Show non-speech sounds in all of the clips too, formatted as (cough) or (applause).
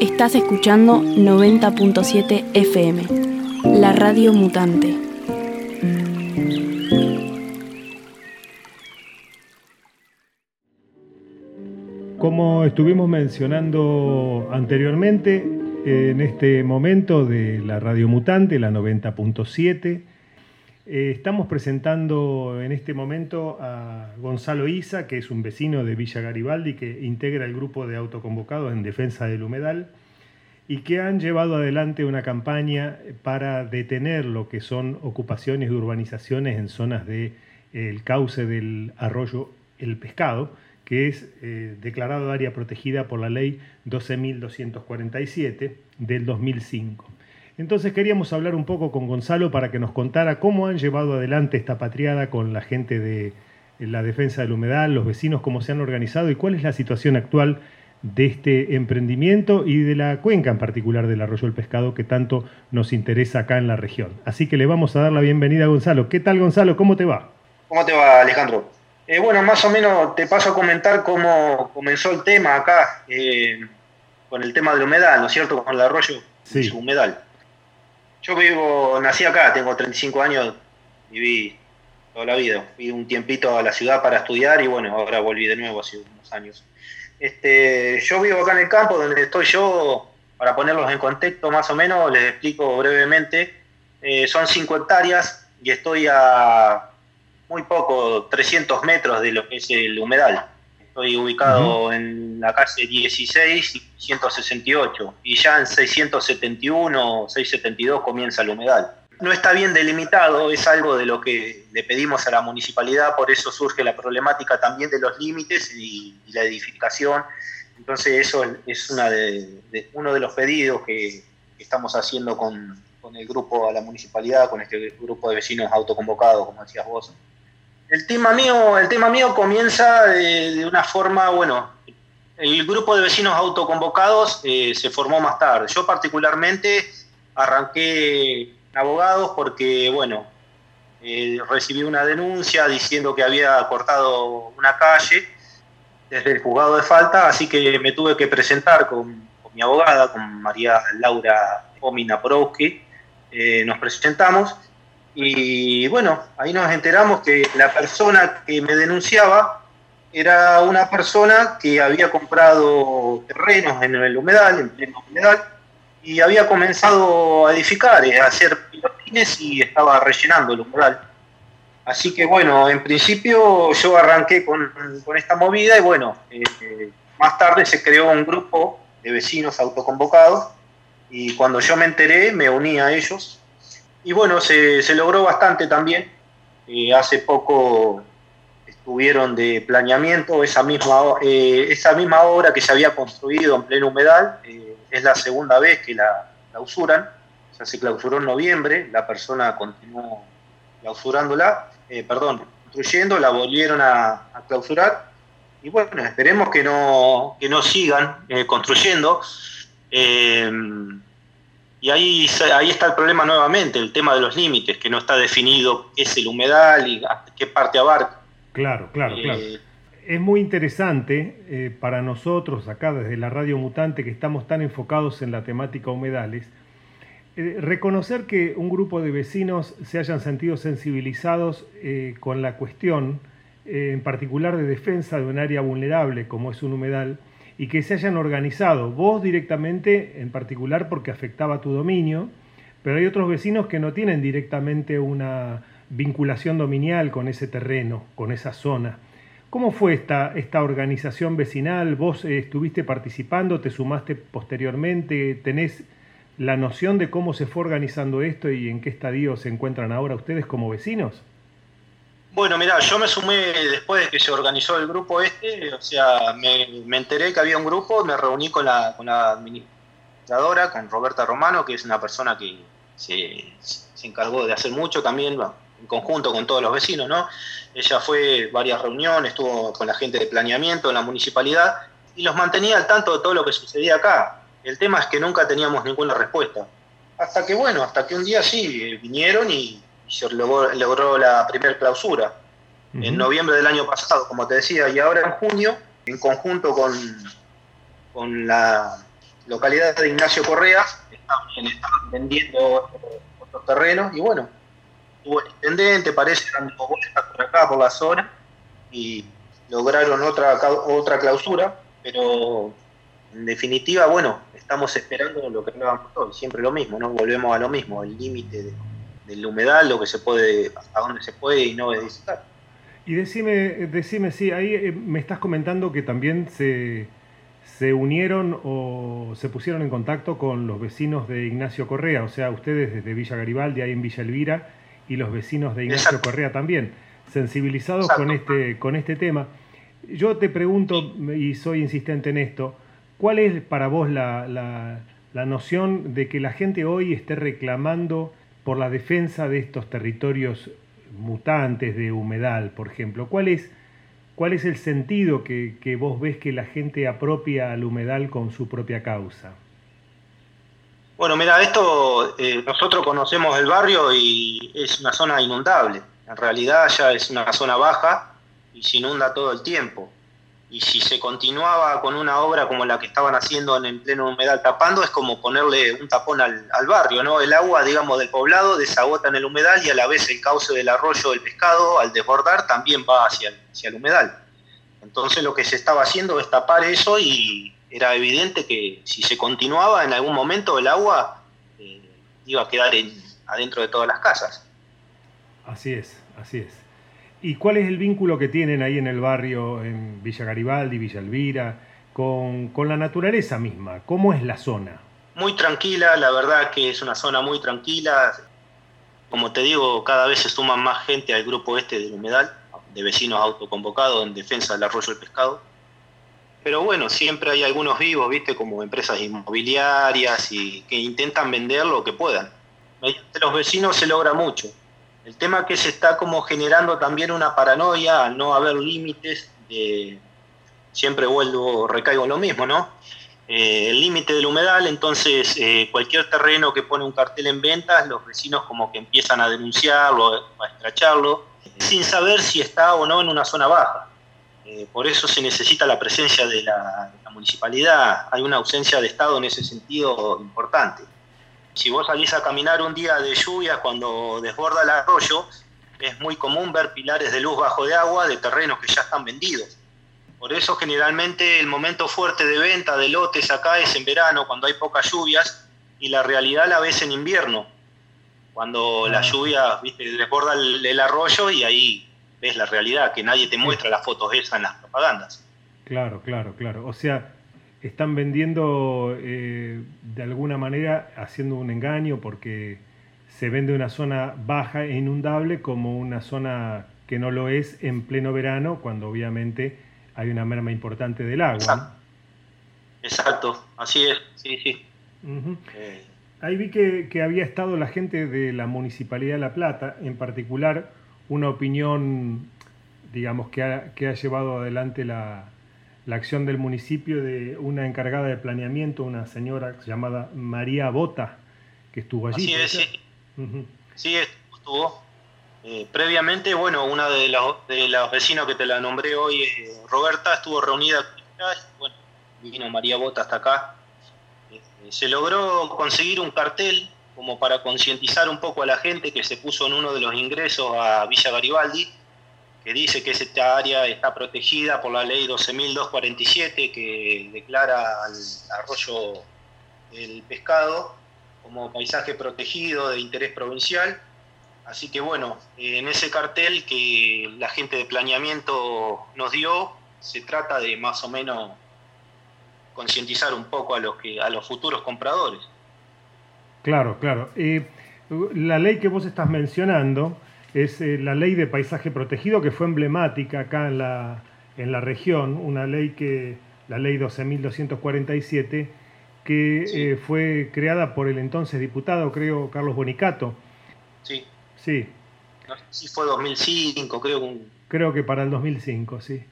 Estás escuchando 90.7 FM, la radio mutante. Como estuvimos mencionando anteriormente, en este momento de la radio mutante, la 90.7, eh, estamos presentando en este momento a Gonzalo Isa, que es un vecino de Villa Garibaldi, que integra el grupo de autoconvocados en defensa del humedal y que han llevado adelante una campaña para detener lo que son ocupaciones de urbanizaciones en zonas del de, cauce del arroyo El Pescado, que es eh, declarado área protegida por la ley 12.247 del 2005. Entonces queríamos hablar un poco con Gonzalo para que nos contara cómo han llevado adelante esta patriada con la gente de la defensa del humedal, los vecinos, cómo se han organizado y cuál es la situación actual de este emprendimiento y de la cuenca en particular del arroyo del pescado que tanto nos interesa acá en la región. Así que le vamos a dar la bienvenida a Gonzalo. ¿Qué tal Gonzalo? ¿Cómo te va? ¿Cómo te va Alejandro? Eh, bueno, más o menos te paso a comentar cómo comenzó el tema acá eh, con el tema del humedal, ¿no es cierto? Con el arroyo y su humedal. Yo vivo, nací acá, tengo 35 años, viví toda la vida. Fui un tiempito a la ciudad para estudiar y bueno, ahora volví de nuevo hace unos años. Este, yo vivo acá en el campo donde estoy yo, para ponerlos en contexto más o menos, les explico brevemente. Eh, son 5 hectáreas y estoy a muy poco, 300 metros de lo que es el humedal. Estoy ubicado en la calle 16 y 168 y ya en 671 672 comienza el humedal. No está bien delimitado, es algo de lo que le pedimos a la municipalidad, por eso surge la problemática también de los límites y, la edificación. Entonces eso es una de, uno de los pedidos que, estamos haciendo con, con el grupo a la municipalidad, con este grupo de vecinos autoconvocados, como decías vos. El tema mío, el tema mío comienza de, una forma, bueno, el grupo de vecinos autoconvocados eh, se formó más tarde. Yo particularmente arranqué abogados porque, bueno, eh, recibí una denuncia diciendo que había cortado una calle desde el juzgado de falta, así que me tuve que presentar con, mi abogada, con María Laura Omina Porowski. Eh, nos presentamos y bueno, ahí nos enteramos que la persona que me denunciaba era una persona que había comprado terrenos en el humedal, en pleno humedal, y había comenzado a edificar, a hacer pilotines y estaba rellenando el humedal. Así que bueno, en principio yo arranqué con, esta movida y bueno, eh, más tarde se creó un grupo de vecinos autoconvocados y cuando yo me enteré me uní a ellos y bueno, se, logró bastante también. Eh, hace poco estuvieron de planeamiento esa misma, eh, esa misma obra que se había construido en pleno humedal. Eh, es la segunda vez que la clausuran. O sea, se clausuró en noviembre, la persona continuó clausurándola, perdón, construyendo, la volvieron a, clausurar. Y bueno, esperemos que no, que no sigan construyendo. Y ahí, ahí está el problema nuevamente, el tema de los límites, que no está definido qué es el humedal y qué parte abarca. Claro, claro, eh, claro. Es muy interesante eh, para nosotros acá desde la Radio Mutante que estamos tan enfocados en la temática humedales, eh, reconocer que un grupo de vecinos se hayan sentido sensibilizados con la cuestión, en particular de defensa de un área vulnerable como es un humedal, y que se hayan organizado, vos directamente en particular porque afectaba tu dominio, pero hay otros vecinos que no tienen directamente una vinculación dominial con ese terreno, con esa zona. ¿Cómo fue esta, esta organización vecinal? ¿Vos eh, estuviste participando? ¿Te sumaste posteriormente? ¿Tenés la noción de cómo se fue organizando esto y en qué estadio se encuentran ahora ustedes como vecinos? Bueno, mira, yo me sumé después de que se organizó el grupo este, o sea, me, enteré que había un grupo, me reuní con la, con la administradora, con Roberta Romano, que es una persona que se, encargó de hacer mucho también, en conjunto con todos los vecinos, ¿no? Ella fue varias reuniones, estuvo con la gente de planeamiento en la municipalidad y los mantenía al tanto de todo lo que sucedía acá. El tema es que nunca teníamos ninguna respuesta. Hasta que, bueno, hasta que un día sí, vinieron y se logró, la primera clausura. en noviembre del año pasado, como te decía, y ahora en junio, en conjunto con, con la localidad de Ignacio Correa, están, vendiendo otros terrenos y bueno, tuvo el intendente, parece dando vueltas por acá, por la zona, y lograron otra, otra clausura, pero en definitiva, bueno, estamos esperando lo que hablábamos todos, siempre lo mismo, ¿no? Volvemos a lo mismo, el límite de, del humedal, lo que se puede, a dónde se puede y no visitar. Y decime, decime, sí, ahí eh, me estás comentando que también se, se unieron o se pusieron en contacto con los vecinos de Ignacio Correa, o sea, ustedes desde Villa Garibaldi, ahí en Villa Elvira, y los vecinos de Ignacio Correa también, sensibilizados con este, con este tema. Yo te pregunto, y soy insistente en esto, ¿cuál es para vos la, la, la noción de que la gente hoy esté reclamando por la defensa de estos territorios mutantes de humedal, por ejemplo? ¿Cuál es, cuál es el sentido que, vos ves que la gente apropia al humedal con su propia causa? Bueno, mira, esto eh, nosotros conocemos el barrio y es una zona inundable. En realidad ya es una zona baja y se inunda todo el tiempo y si se continuaba con una obra como la que estaban haciendo en el pleno humedal tapando, es como ponerle un tapón al, barrio, ¿no? El agua, digamos, del poblado desagota en el humedal y a la vez el cauce del arroyo del pescado, al desbordar, también va hacia, hacia el humedal. Entonces lo que se estaba haciendo es tapar eso y era evidente que si se continuaba en algún momento el agua eh, iba a quedar adentro de todas las casas. Así es, así es. ¿Y cuál es el vínculo que tienen ahí en el barrio, en Villa Garibaldi, Villa Elvira, con, la naturaleza misma? ¿Cómo es la zona? Muy tranquila, la verdad que es una zona muy tranquila. Como te digo, cada vez se suman más gente al grupo este del humedal, de vecinos autoconvocados en defensa del arroyo del pescado. Pero bueno, siempre hay algunos vivos, ¿viste? Como empresas inmobiliarias y que intentan vender lo que puedan. Entre los vecinos se logra mucho el tema que se está como generando también una paranoia al no haber límites, siempre vuelvo, recaigo en lo mismo, ¿no? Eh, el límite del humedal, entonces eh, cualquier terreno que pone un cartel en ventas, los vecinos como que empiezan a denunciarlo, a estracharlo, sin saber si está o no en una zona baja. Eh, por eso se necesita la presencia de la municipalidad, hay una ausencia de Estado en ese sentido importante. Si vos salís a caminar un día de lluvia cuando desborda el arroyo, es muy común ver pilares de luz bajo de agua de terrenos que ya están vendidos. Por eso generalmente el momento fuerte de venta de lotes acá es en verano, cuando hay pocas lluvias, y la realidad la ves en invierno, cuando la ah. lluvia ¿viste? desborda el, arroyo y ahí ves la realidad, que nadie te muestra las fotos esas en las propagandas. Claro, claro, claro. O sea, están vendiendo eh, de alguna manera haciendo un engaño porque se vende una zona baja e inundable como una zona que no lo es en pleno verano cuando obviamente hay una merma importante del agua. Exacto, así es, sí, sí. Eh. Ahí vi que, había estado la gente de la Municipalidad de La Plata, en particular una opinión, digamos, que que ha llevado adelante la, la acción del municipio de una encargada de planeamiento, una señora llamada María Bota, que estuvo allí. Así es, sí. Sí, estuvo. Eh, previamente, bueno, una de los, de los vecinos que te la nombré hoy, eh, Roberta, estuvo reunida, bueno, vino María Bota hasta acá. Eh, se logró conseguir un cartel como para concientizar un poco a la gente que se puso en uno de los ingresos a Villa Garibaldi, que dice que esta área está protegida por la ley 12.247 que declara al arroyo el pescado como paisaje protegido de interés provincial. Así que bueno, en ese cartel que la gente de planeamiento nos dio, se trata de más o menos concientizar un poco a los, que, a los futuros compradores. Claro, claro. Eh, la ley que vos estás mencionando, es eh, la ley de paisaje protegido que fue emblemática acá en la, en la región, una ley que, la ley 12.247, que eh, fue creada por el entonces diputado, creo, Carlos Bonicato. Sí. Sí. sí fue 2005, creo. Creo que para el 2005, sí.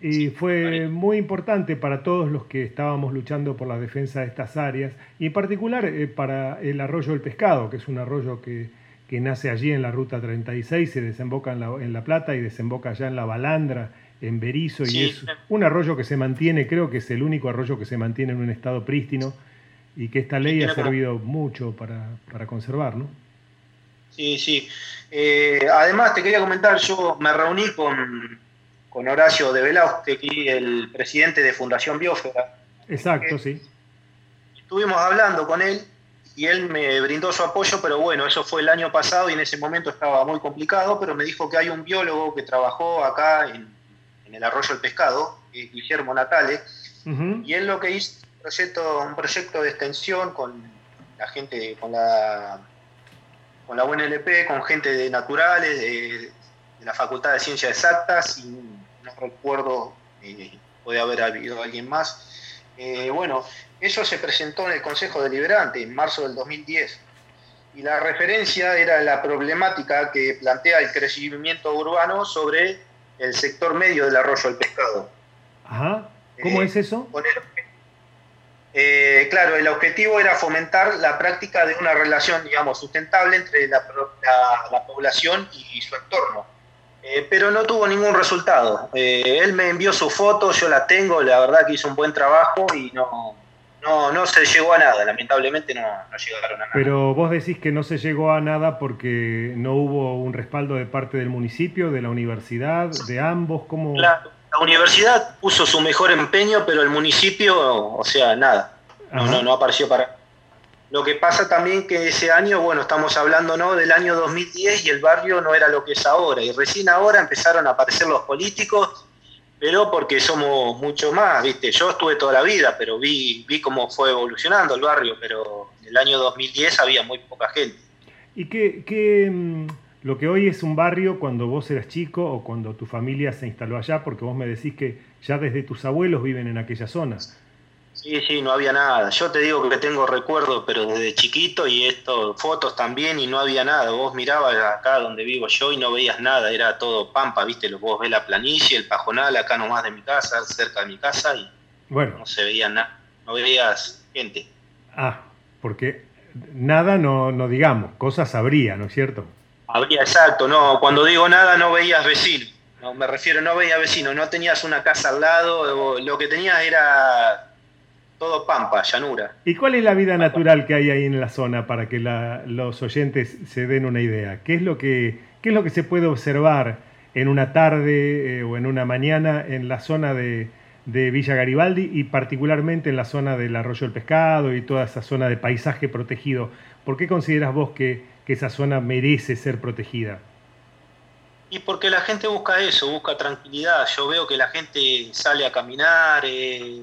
Y fue muy importante para todos los que estábamos luchando por la defensa de estas áreas, y en particular eh, para el arroyo del pescado, que es un arroyo que que nace allí en la ruta 36, se desemboca en la, en la Plata y desemboca allá en la Balandra, en Berizo, y es un arroyo que se mantiene, creo que es el único arroyo que se mantiene en un estado prístino y que esta ley ha servido mucho para, para conservar, ¿no? Sí, sí. Eh, además, te quería comentar, yo me reuní con, con Horacio de Belaustegui, el presidente de Fundación Biosfera. Exacto, sí. Estuvimos hablando con él y él me brindó su apoyo, pero bueno, eso fue el año pasado y en ese momento estaba muy complicado, pero me dijo que hay un biólogo que trabajó acá en, el arroyo del pescado, Guillermo Natale, y él lo que hizo un proyecto, un proyecto de extensión con la gente, con la con la UNLP, con gente de naturales, de, la Facultad de Ciencias Exactas, y no recuerdo, eh, puede haber habido alguien más. Eh, bueno, eso se presentó en el Consejo Deliberante en marzo del 2010 y la referencia era la problemática que plantea el crecimiento urbano sobre el sector medio del arroyo del pescado. Ajá. ¿Cómo eh, es eso? Eh, claro, el objetivo era fomentar la práctica de una relación, digamos, sustentable entre la, población y su entorno. Eh, pero no tuvo ningún resultado. Eh, él me envió su foto, yo la tengo, la verdad que hizo un buen trabajo y no, no, no se llegó a nada, lamentablemente no, llegaron a nada. Pero vos decís que no se llegó a nada porque no hubo un respaldo de parte del municipio, de la universidad, de ambos, ¿cómo...? La universidad puso su mejor empeño, pero el municipio, o sea, nada. No, no, apareció para. Lo que pasa también que ese año, bueno, estamos hablando ¿no? del año 2010 y el barrio no era lo que es ahora. Y recién ahora empezaron a aparecer los políticos, pero porque somos mucho más, ¿viste? Yo estuve toda la vida, pero vi, vi cómo fue evolucionando el barrio, pero en el año 2010 había muy poca gente. ¿Y qué, qué, mm, lo que hoy es un barrio cuando vos eras chico o cuando tu familia se instaló allá, porque vos me decís que ya desde tus abuelos viven en aquella zona. Sí, sí, no había nada. Yo te digo que tengo recuerdos, pero desde chiquito y esto, fotos también y no había nada. Vos mirabas acá donde vivo yo y no veías nada, era todo pampa, viste, vos ves la planicie, el pajonal acá nomás de mi casa, cerca de mi casa y bueno. no se veía nada, no veías gente. Ah, porque nada no, no digamos, cosas habría, ¿no es cierto? Habría, exacto, no, cuando digo nada no veías vecino, no, me refiero, no veías vecino, no tenías una casa al lado, lo que tenías era todo pampa, llanura. ¿Y cuál es la vida natural que hay ahí en la zona para que los oyentes se den una idea? ¿Qué es lo que, qué es lo que se puede observar en una tarde eh, o en una mañana en la zona de, de Villa Garibaldi y particularmente en la zona del Arroyo del Pescado y toda esa zona de paisaje protegido? ¿Por qué consideras vos que que esa zona merece ser protegida? Y porque la gente busca eso, busca tranquilidad. Yo veo que la gente sale a caminar, eh,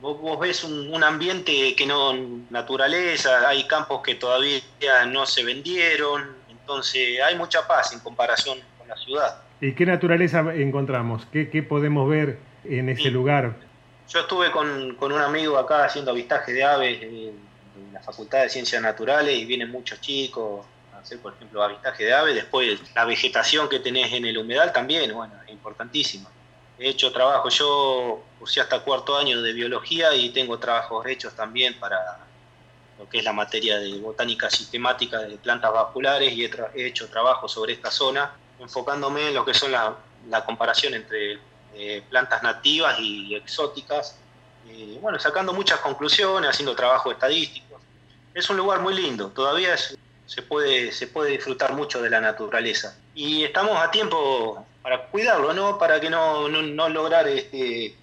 vos, ves un, ambiente que no, naturaleza, hay campos que todavía no se vendieron, entonces hay mucha paz en comparación con la ciudad. ¿Y qué naturaleza encontramos? ¿Qué, podemos ver en ese lugar? Yo estuve con, con, un amigo acá haciendo avistaje de aves. Eh, la Facultad de Ciencias Naturales y vienen muchos chicos a hacer, por ejemplo, avistaje de aves. Después, la vegetación que tenés en el humedal también, bueno, es importantísima. He hecho trabajo, yo cursé hasta cuarto año de biología y tengo trabajos hechos también para lo que es la materia de botánica sistemática de plantas vasculares y he, hecho trabajo sobre esta zona, enfocándome en lo que son la, comparación entre eh, plantas nativas y exóticas, y, bueno, sacando muchas conclusiones, haciendo trabajo estadístico es un lugar muy lindo, todavía se, puede, se puede disfrutar mucho de la naturaleza. Y estamos a tiempo para cuidarlo, ¿no? Para que no, no, lograr este,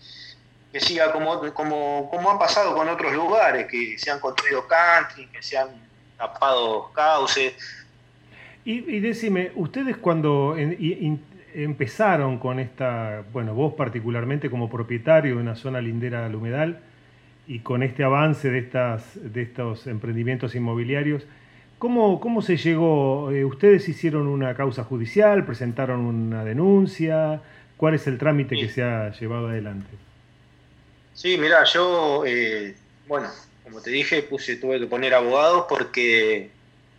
que siga como, como, como ha pasado con otros lugares, que se han construido country, que se han tapado cauces. Y, y decime, ustedes cuando empezaron con esta, bueno, vos particularmente como propietario de una zona lindera al humedal, y con este avance de, estas, de estos emprendimientos inmobiliarios, ¿cómo, cómo se llegó? Eh, ¿Ustedes hicieron una causa judicial? ¿Presentaron una denuncia? ¿Cuál es el trámite que se ha llevado adelante? Sí, mira, yo, eh, bueno, como te dije, puse, tuve que poner abogados porque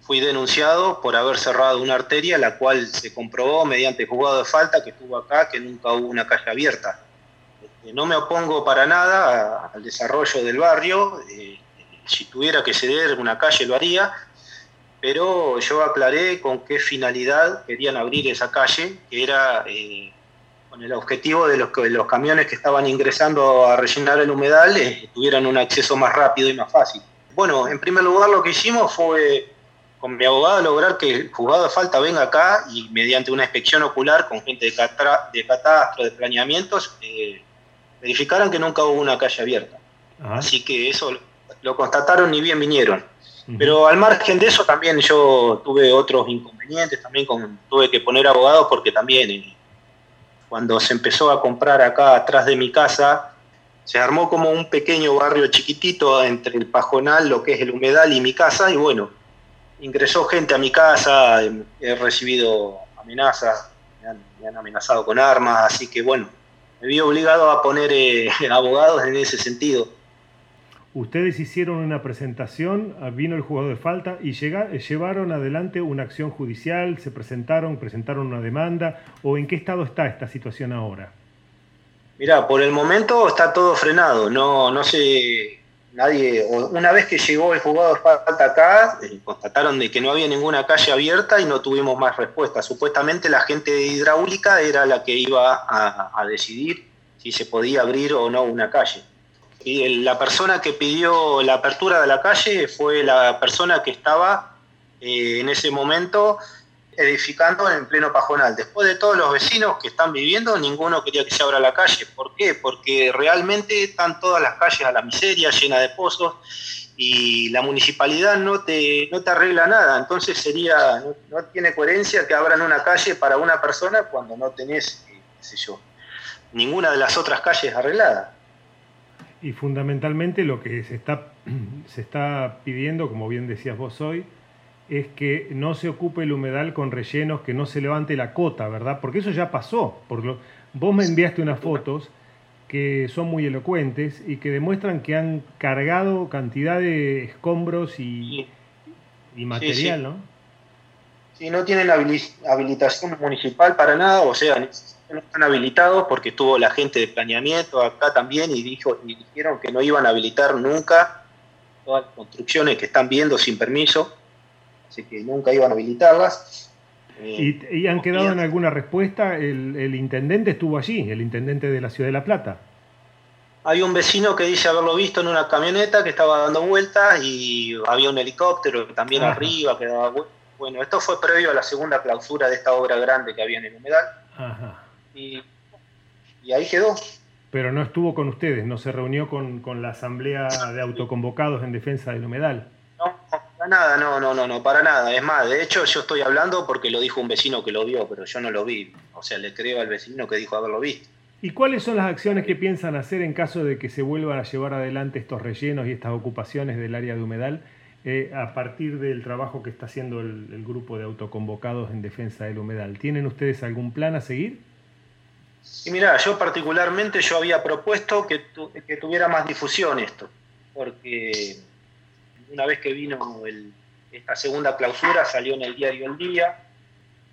fui denunciado por haber cerrado una arteria, la cual se comprobó mediante juzgado de falta que estuvo acá, que nunca hubo una calle abierta. Eh, no me opongo para nada al desarrollo del barrio, eh, si tuviera que ceder una calle lo haría, pero yo aclaré con qué finalidad querían abrir esa calle, que era eh, con el objetivo de los, que los camiones que estaban ingresando a rellenar el humedal eh, tuvieran un acceso más rápido y más fácil. Bueno, en primer lugar lo que hicimos fue con mi abogado lograr que el juzgado de falta venga acá y mediante una inspección ocular con gente de, de catastro, de planeamientos, eh, verificaran que nunca hubo una calle abierta. Así que eso lo constataron y bien vinieron. Pero al margen de eso también yo tuve otros inconvenientes, también tuve que poner abogados porque también eh, cuando se empezó a comprar acá atrás de mi casa, se armó como un pequeño barrio chiquitito entre el pajonal, lo que es el humedal y mi casa, y bueno, ingresó gente a mi casa, he recibido amenazas, me han, amenazado con armas, así que bueno, me vi obligado a poner eh, (laughs) abogados en ese sentido. Ustedes hicieron una presentación, vino el jugador de falta y llevaron adelante una acción judicial, se presentaron, presentaron una demanda, o en qué estado está esta situación ahora? Mira, por el momento está todo frenado, no, no sé, nadie, una vez que llegó el jugador de falta acá, eh, constataron de que no había ninguna calle abierta y no tuvimos más respuesta. Supuestamente la gente hidráulica era la que iba a decidir si se podía abrir o no una calle la persona que pidió la apertura de la calle fue la persona que estaba eh, en ese momento edificando en pleno pajonal. Después de todos los vecinos que están viviendo, ninguno quería que se abra la calle. ¿Por qué? Porque realmente están todas las calles a la miseria, llenas de pozos, y la municipalidad no te, no te arregla nada. Entonces sería, no, tiene coherencia que abran una calle para una persona cuando no tenés, qué sé yo, ninguna de las otras calles arregladas. Y fundamentalmente lo que se está, (clears throat) se está pidiendo, como bien decías vos hoy, es que no se ocupe el humedal con rellenos, que no se levante la cota, ¿verdad? Porque eso ya pasó. Porque vos me enviaste unas fotos que son muy elocuentes y que demuestran que han cargado cantidad de escombros y, y material, ¿no? Sí, no tienen habilitación municipal para nada, o sea, no están habilitados porque estuvo la gente de planeamiento acá también y, dijo, y dijeron que no iban a habilitar nunca todas las construcciones que están viendo sin permiso, así que nunca iban a habilitarlas. ¿Y, han quedado en alguna respuesta? El, intendente estuvo allí, el intendente de la ciudad de La Plata. Hay un vecino que dice haberlo visto en una camioneta que estaba dando vueltas y había un helicóptero también arriba que daba vueltas. Bueno, esto fue previo a la segunda clausura de esta obra grande que había en el humedal. Ajá y, ahí quedó. Pero no estuvo con ustedes, no se reunió con, la asamblea de autoconvocados en defensa del humedal. No, para nada, no, no, no, no, para nada. Es más, de hecho yo estoy hablando porque lo dijo un vecino que lo vio, pero yo no lo vi. O sea, le creo al vecino que dijo haberlo visto. ¿Y cuáles son las acciones que piensan hacer en caso de que se vuelvan a llevar adelante estos rellenos y estas ocupaciones del área de humedal eh, a partir del trabajo que está haciendo el, el, grupo de autoconvocados en defensa del humedal? ¿Tienen ustedes algún plan a seguir? Y mira, yo particularmente yo había propuesto que, que tuviera más difusión esto, porque una vez que vino esta segunda clausura salió en el diario El Día,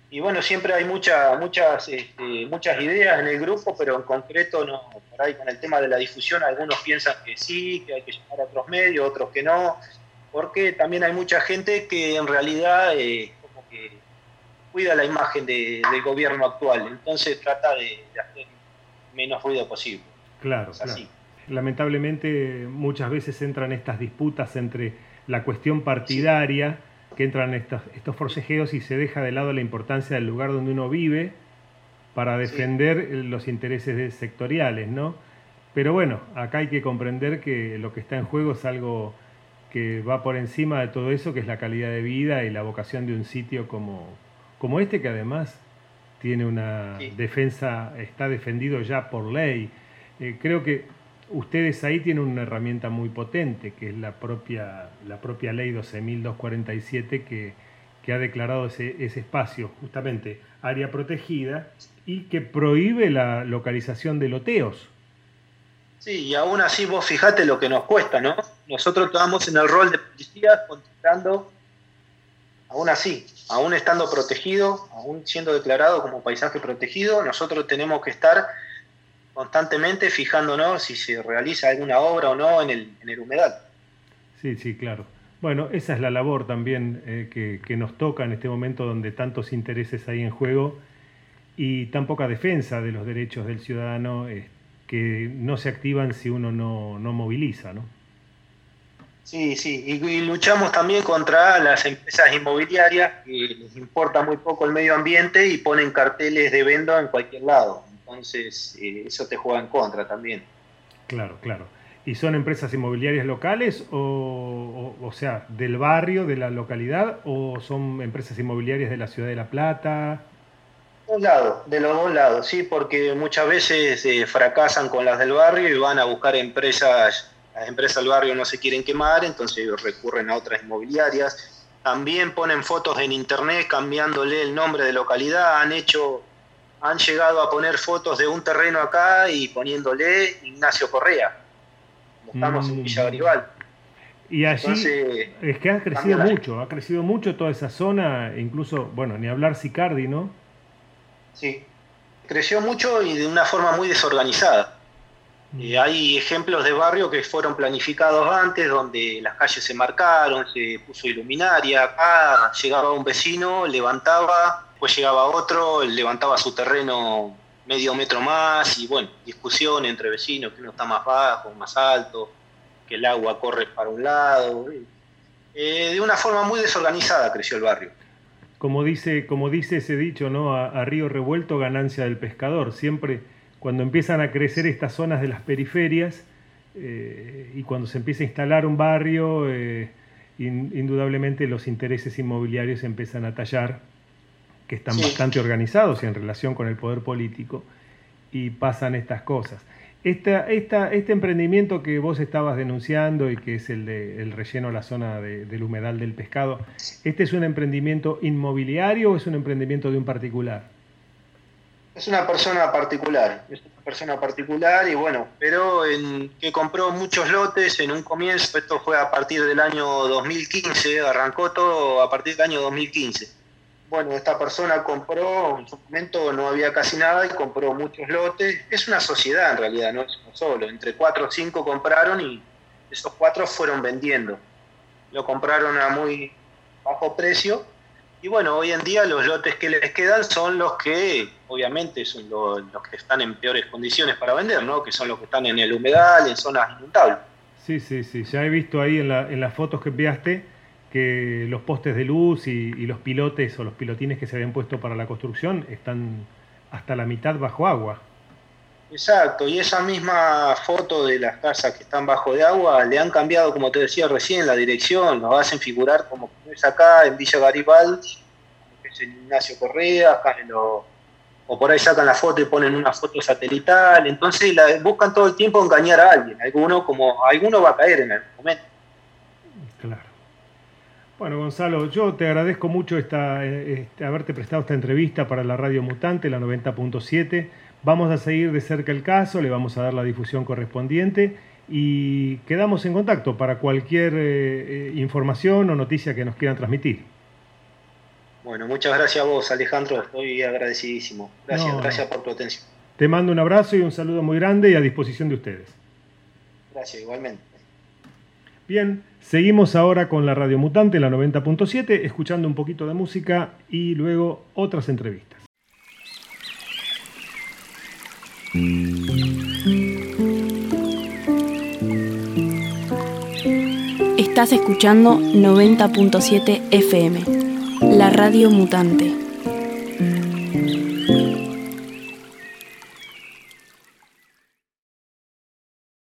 y bueno, siempre hay muchas muchas, este, muchas ideas en el grupo, pero en concreto no, por ahí con el tema de la difusión algunos piensan que sí, que hay que llamar a otros medios, otros que no, porque también hay mucha gente que en realidad eh, cuida la imagen del gobierno actual, entonces trata de, hacer menos ruido posible. Claro, Así. Lamentablemente muchas veces entran estas disputas entre la cuestión partidaria, que entran estos, estos forcejeos y se deja de lado la importancia del lugar donde uno vive para defender los intereses sectoriales, ¿no? Pero bueno, acá hay que comprender que lo que está en juego es algo que va por encima de todo eso, que es la calidad de vida y la vocación de un sitio como, como este que además tiene una defensa, está defendido ya por ley. Eh, creo que ustedes ahí tienen una herramienta muy potente, que es la propia, la propia ley 12.247 que, que ha declarado ese, ese espacio, justamente área protegida, y que prohíbe la localización de loteos. Sí, y aún así vos fijate lo que nos cuesta, ¿no? Nosotros estamos en el rol de policía contestando aún así, aún estando protegido, aún siendo declarado como paisaje protegido, nosotros tenemos que estar constantemente fijándonos si se realiza alguna obra o no en el, en el humedal. Sí, sí, claro. Bueno, esa es la labor también eh, que, nos toca en este momento donde tantos intereses hay en juego y tan poca defensa de los derechos del ciudadano eh, que no se activan si uno no, no moviliza, ¿no? Sí, sí, y, luchamos también contra las empresas inmobiliarias que les importa muy poco el medio ambiente y ponen carteles de venta en cualquier lado. Entonces, eh, eso te juega en contra también. Claro, claro. ¿Y son empresas inmobiliarias locales o, o, sea, del barrio, de la localidad, o son empresas inmobiliarias de la ciudad de La Plata? Un lado, de los dos lados, sí, porque muchas veces eh, fracasan con las del barrio y van a buscar empresas las empresas del barrio no se quieren quemar, entonces recurren a otras inmobiliarias. También ponen fotos en internet cambiándole el nombre de localidad, han hecho, han llegado a poner fotos de un terreno acá y poniéndole Ignacio Correa. Estamos en mm. Villa Garibal. Y allí es que ha crecido mucho, ha crecido mucho toda esa zona, incluso, bueno, ni hablar Sicardi, ¿no? Sí, creció mucho y de una forma muy desorganizada. Eh, hay ejemplos de barrio que fueron planificados antes, donde las calles se marcaron, se puso iluminaria, acá llegaba un vecino, levantaba, pues llegaba otro, levantaba su terreno medio metro más, y bueno, discusión entre vecinos, que uno está más bajo, más alto, que el agua corre para un lado. Eh, de una forma muy desorganizada creció el barrio. Como dice, como dice ese dicho, ¿no? a río revuelto, ganancia del pescador. Siempre cuando empiezan a crecer estas zonas de las periferias eh, y cuando se empieza a instalar un barrio, eh, indudablemente los intereses inmobiliarios empiezan a tallar, que están bastante organizados en relación con el poder político, y pasan estas cosas. Esta, este emprendimiento que vos estabas denunciando y que es el de el relleno a la zona del humedal del pescado, ¿este es un emprendimiento inmobiliario o es un emprendimiento de un particular? Es una persona particular, es una persona particular y bueno, pero en, que compró muchos lotes en un comienzo, esto fue a partir del año 2015, arrancó todo a partir del año 2015. Bueno, esta persona compró, en su momento no había casi nada y compró muchos lotes. Es una sociedad en realidad, no es uno solo. Entre cuatro o cinco compraron y esos cuatro fueron vendiendo. Lo compraron a muy bajo precio y bueno, hoy en día los lotes que les quedan son los que, obviamente, son los, que están en peores condiciones para vender, ¿no? Que son los que están en el humedal, en zonas inundables. Sí, sí, sí. Ya he visto ahí en, la, en las fotos que enviaste que los postes de luz y, los pilotes o los pilotines que se habían puesto para la construcción están hasta la mitad bajo agua. Exacto, y esa misma foto de las casas que están bajo de agua le han cambiado, como te decía recién, la dirección, nos hacen figurar como es acá en Villa Garibaldi, que es el Ignacio Correa, acá en lo, o por ahí sacan la foto y ponen una foto satelital, entonces la, buscan todo el tiempo engañar a alguien, alguno como alguno va a caer en algún momento. Claro. Bueno, Gonzalo, yo te agradezco mucho esta, este, haberte prestado esta entrevista para la Radio Mutante, la 90.7 Vamos a seguir de cerca el caso, le vamos a dar la difusión correspondiente y quedamos en contacto para cualquier eh, eh, información o noticia que nos quieran transmitir. Bueno, muchas gracias a vos, Alejandro, estoy agradecidísimo. Gracias, gracias por tu atención. Te mando un abrazo y un saludo muy grande y a disposición de ustedes. Gracias, igualmente. Bien, seguimos ahora con la Radio Mutante, la 90.7, escuchando un poquito de música y luego otras entrevistas. Estás escuchando 90.7 FM, la radio mutante.